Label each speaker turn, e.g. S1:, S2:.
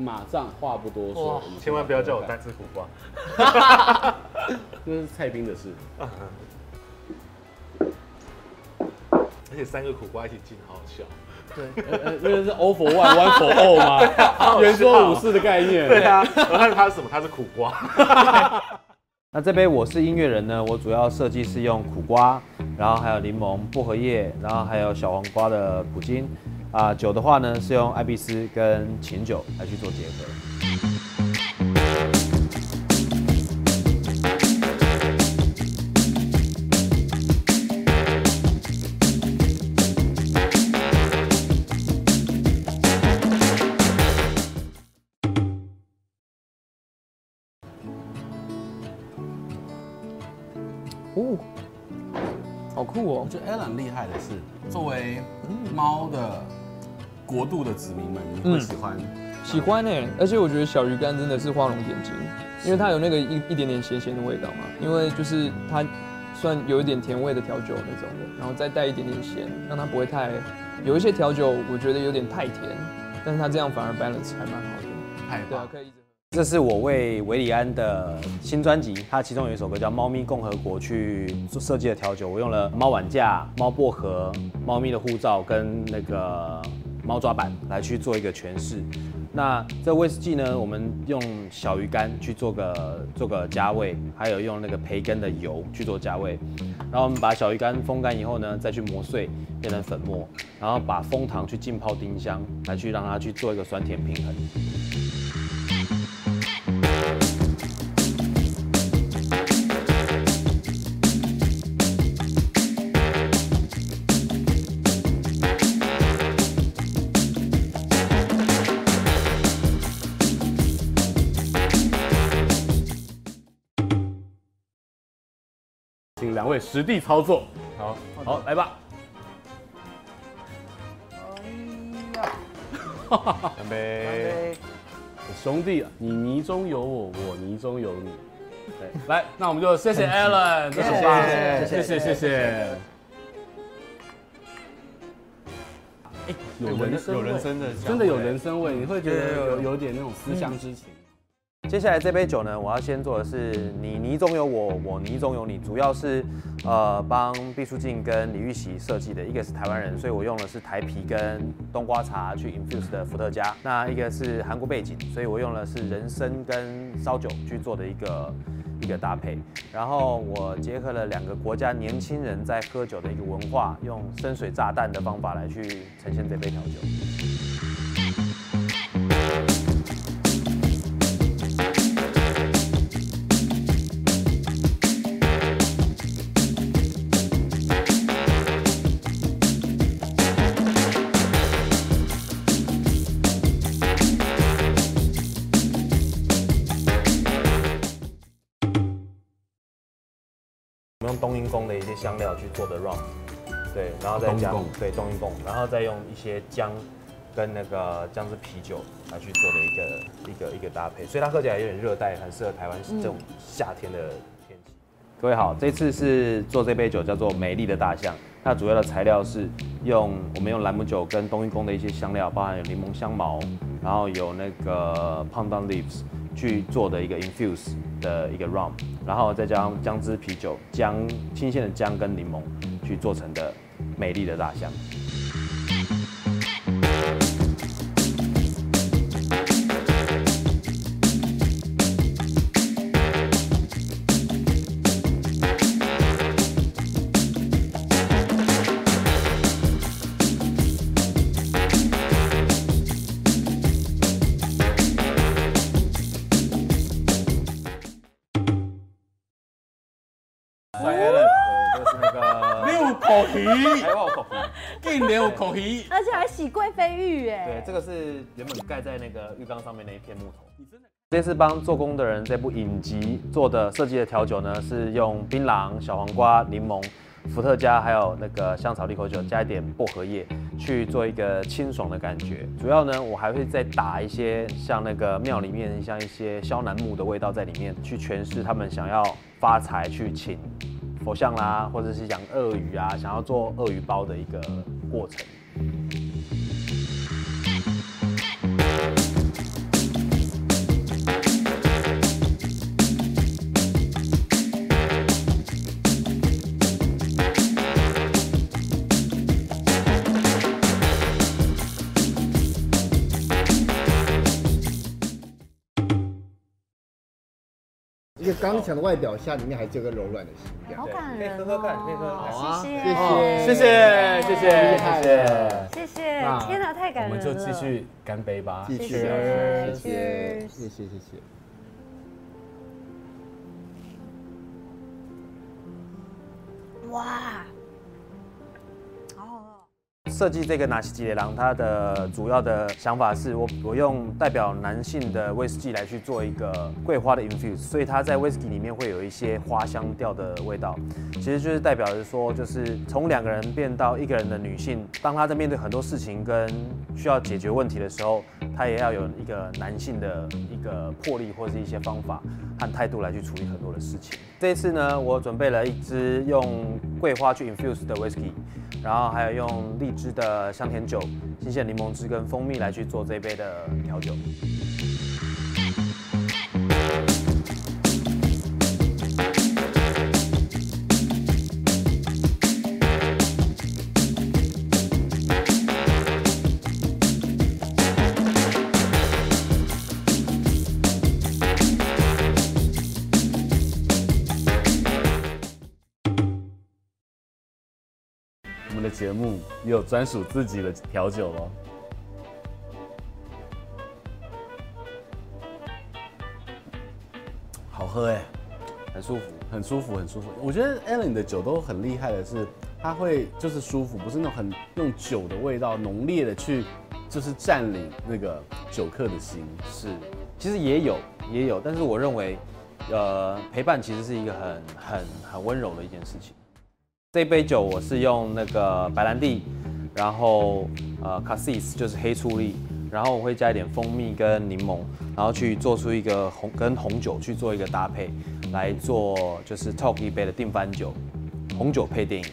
S1: 马上话不多说，
S2: 千万不要叫我单吃苦瓜，
S1: 这是蔡斌的事。
S2: 而且三个苦瓜一起进，好好笑。
S1: 对，呃，因为是 all for one, one for all 吗？圆桌武士的概念。
S2: 对啊，我看它是什么？它是苦瓜。
S3: 那这杯我是音乐人呢，我主要设计是用苦瓜，然后还有柠檬、薄荷叶，然后还有小黄瓜的苦精。啊，酒的话呢是用艾比斯跟琴酒来去做结合。
S4: 哦，好酷哦！
S1: 我觉得 Alan 厉害的是，作为猫的国度的子民们，你会喜欢？
S4: 嗯、喜欢呢、欸，而且我觉得小鱼干真的是画龙点睛，因为它有那个一一点点咸咸的味道嘛，因为就是它算有一点甜味的调酒那种的，然后再带一点点咸，让它不会太有一些调酒我觉得有点太甜，但是它这样反而 balance 还蛮好的，
S1: 太
S4: 对啊，可以一直。
S3: 这是我为韦礼安的新专辑，它其中有一首歌叫《猫咪共和国》去做设计的调酒，我用了猫碗架、猫薄荷、猫咪的护照跟那个猫抓板来去做一个诠释。那这威士忌呢，我们用小鱼干去做个做个加味，还有用那个培根的油去做加味。然后我们把小鱼干风干以后呢，再去磨碎变成粉末，然后把蜂糖去浸泡丁香，来去让它去做一个酸甜平衡。
S1: 请两位实地操作，好，好，来吧。哎呀，
S2: 干杯！
S1: 兄弟，你泥中有我，我泥中有你。对，来，那我们就谢谢 Alan，谢谢，谢谢，谢谢。哎，有人生，有人生的，真的有人生味，你会觉得有。有点那种思乡之情。
S3: 接下来这杯酒呢，我要先做的是你泥中有我，我泥中有你，主要是呃帮毕书静跟李玉玺设计的，一个是台湾人，所以我用的是台啤跟冬瓜茶去 infuse 的伏特加，那一个是韩国背景，所以我用的是人参跟烧酒去做的一个一个搭配，然后我结合了两个国家年轻人在喝酒的一个文化，用深水炸弹的方法来去呈现这杯调酒。用冬阴功的一些香料去做的 rum，对，然后再加对冬阴功，然后再用一些姜跟那个姜汁啤酒来去做的一个一个一个搭配，所以它喝起来有点热带，很适合台湾这种夏天的天气。各位好，这次是做这杯酒叫做美丽的大象，它主要的材料是用我们用兰姆酒跟冬阴功的一些香料，包含有柠檬香茅，然后有那个 pandan leaves。去做的一个 infuse 的一个 rum，然后再加上姜汁啤酒、姜新鲜的姜跟柠檬去做成的美丽的大象。
S1: 口皮，还有口皮，更没有口皮，
S5: 而且还洗贵妃浴哎。
S3: 对，这个是原本盖在那个浴缸上面那一片木头。你真的？这次帮做工的人这部影集做的设计的调酒呢，是用槟榔、小黄瓜、柠檬、伏特加，还有那个香草利口酒，加一点薄荷叶，去做一个清爽的感觉。主要呢，我还会再打一些像那个庙里面像一些萧楠木的味道在里面，去诠释他们想要发财去请。佛像啦，或者是养鳄鱼啊，想要做鳄鱼包的一个过程。
S6: 刚强的外表下，里面还有个柔软的心，
S5: 好感
S3: 可以喝喝看，可以喝喝看。
S6: 好啊，谢
S1: 谢谢谢，谢
S6: 谢谢
S1: 谢谢
S6: 谢，
S5: 谢谢，
S1: 那
S5: 天哪，太感人了。
S1: 我们就继续干杯吧。
S6: 继续，
S5: 谢谢
S6: 谢
S5: 谢
S6: 谢谢，谢谢。
S5: 哇。
S3: 设计这个拿西吉列郎，它的主要的想法是我我用代表男性的威士忌来去做一个桂花的 infuse，所以它在威士忌里面会有一些花香调的味道，其实就是代表着说，就是从两个人变到一个人的女性，当她在面对很多事情跟需要解决问题的时候，他也要有一个男性的一个魄力或是一些方法和态度来去处理很多的事情。这一次呢，我准备了一支用桂花去 infuse 的 whisky，然后还有用荔枝的香甜酒、新鲜柠檬汁跟蜂蜜来去做这一杯的调酒。
S1: 们的节目也有专属自己的调酒哦。好喝哎，
S3: 很舒服。
S1: 很舒服，很舒服。我觉得 Allen 的酒都很厉害的是，它会就是舒服，不是那种很用酒的味道浓烈的去，就是占领那个酒客的心。
S3: 是，其实也有也有，但是我认为，呃，陪伴其实是一个很很很温柔的一件事情。这杯酒我是用那个白兰地，然后呃 Cassis 就是黑醋栗，然后我会加一点蜂蜜跟柠檬，然后去做出一个红跟红酒去做一个搭配，来做就是 Talk 一杯的定番酒，红酒配电影。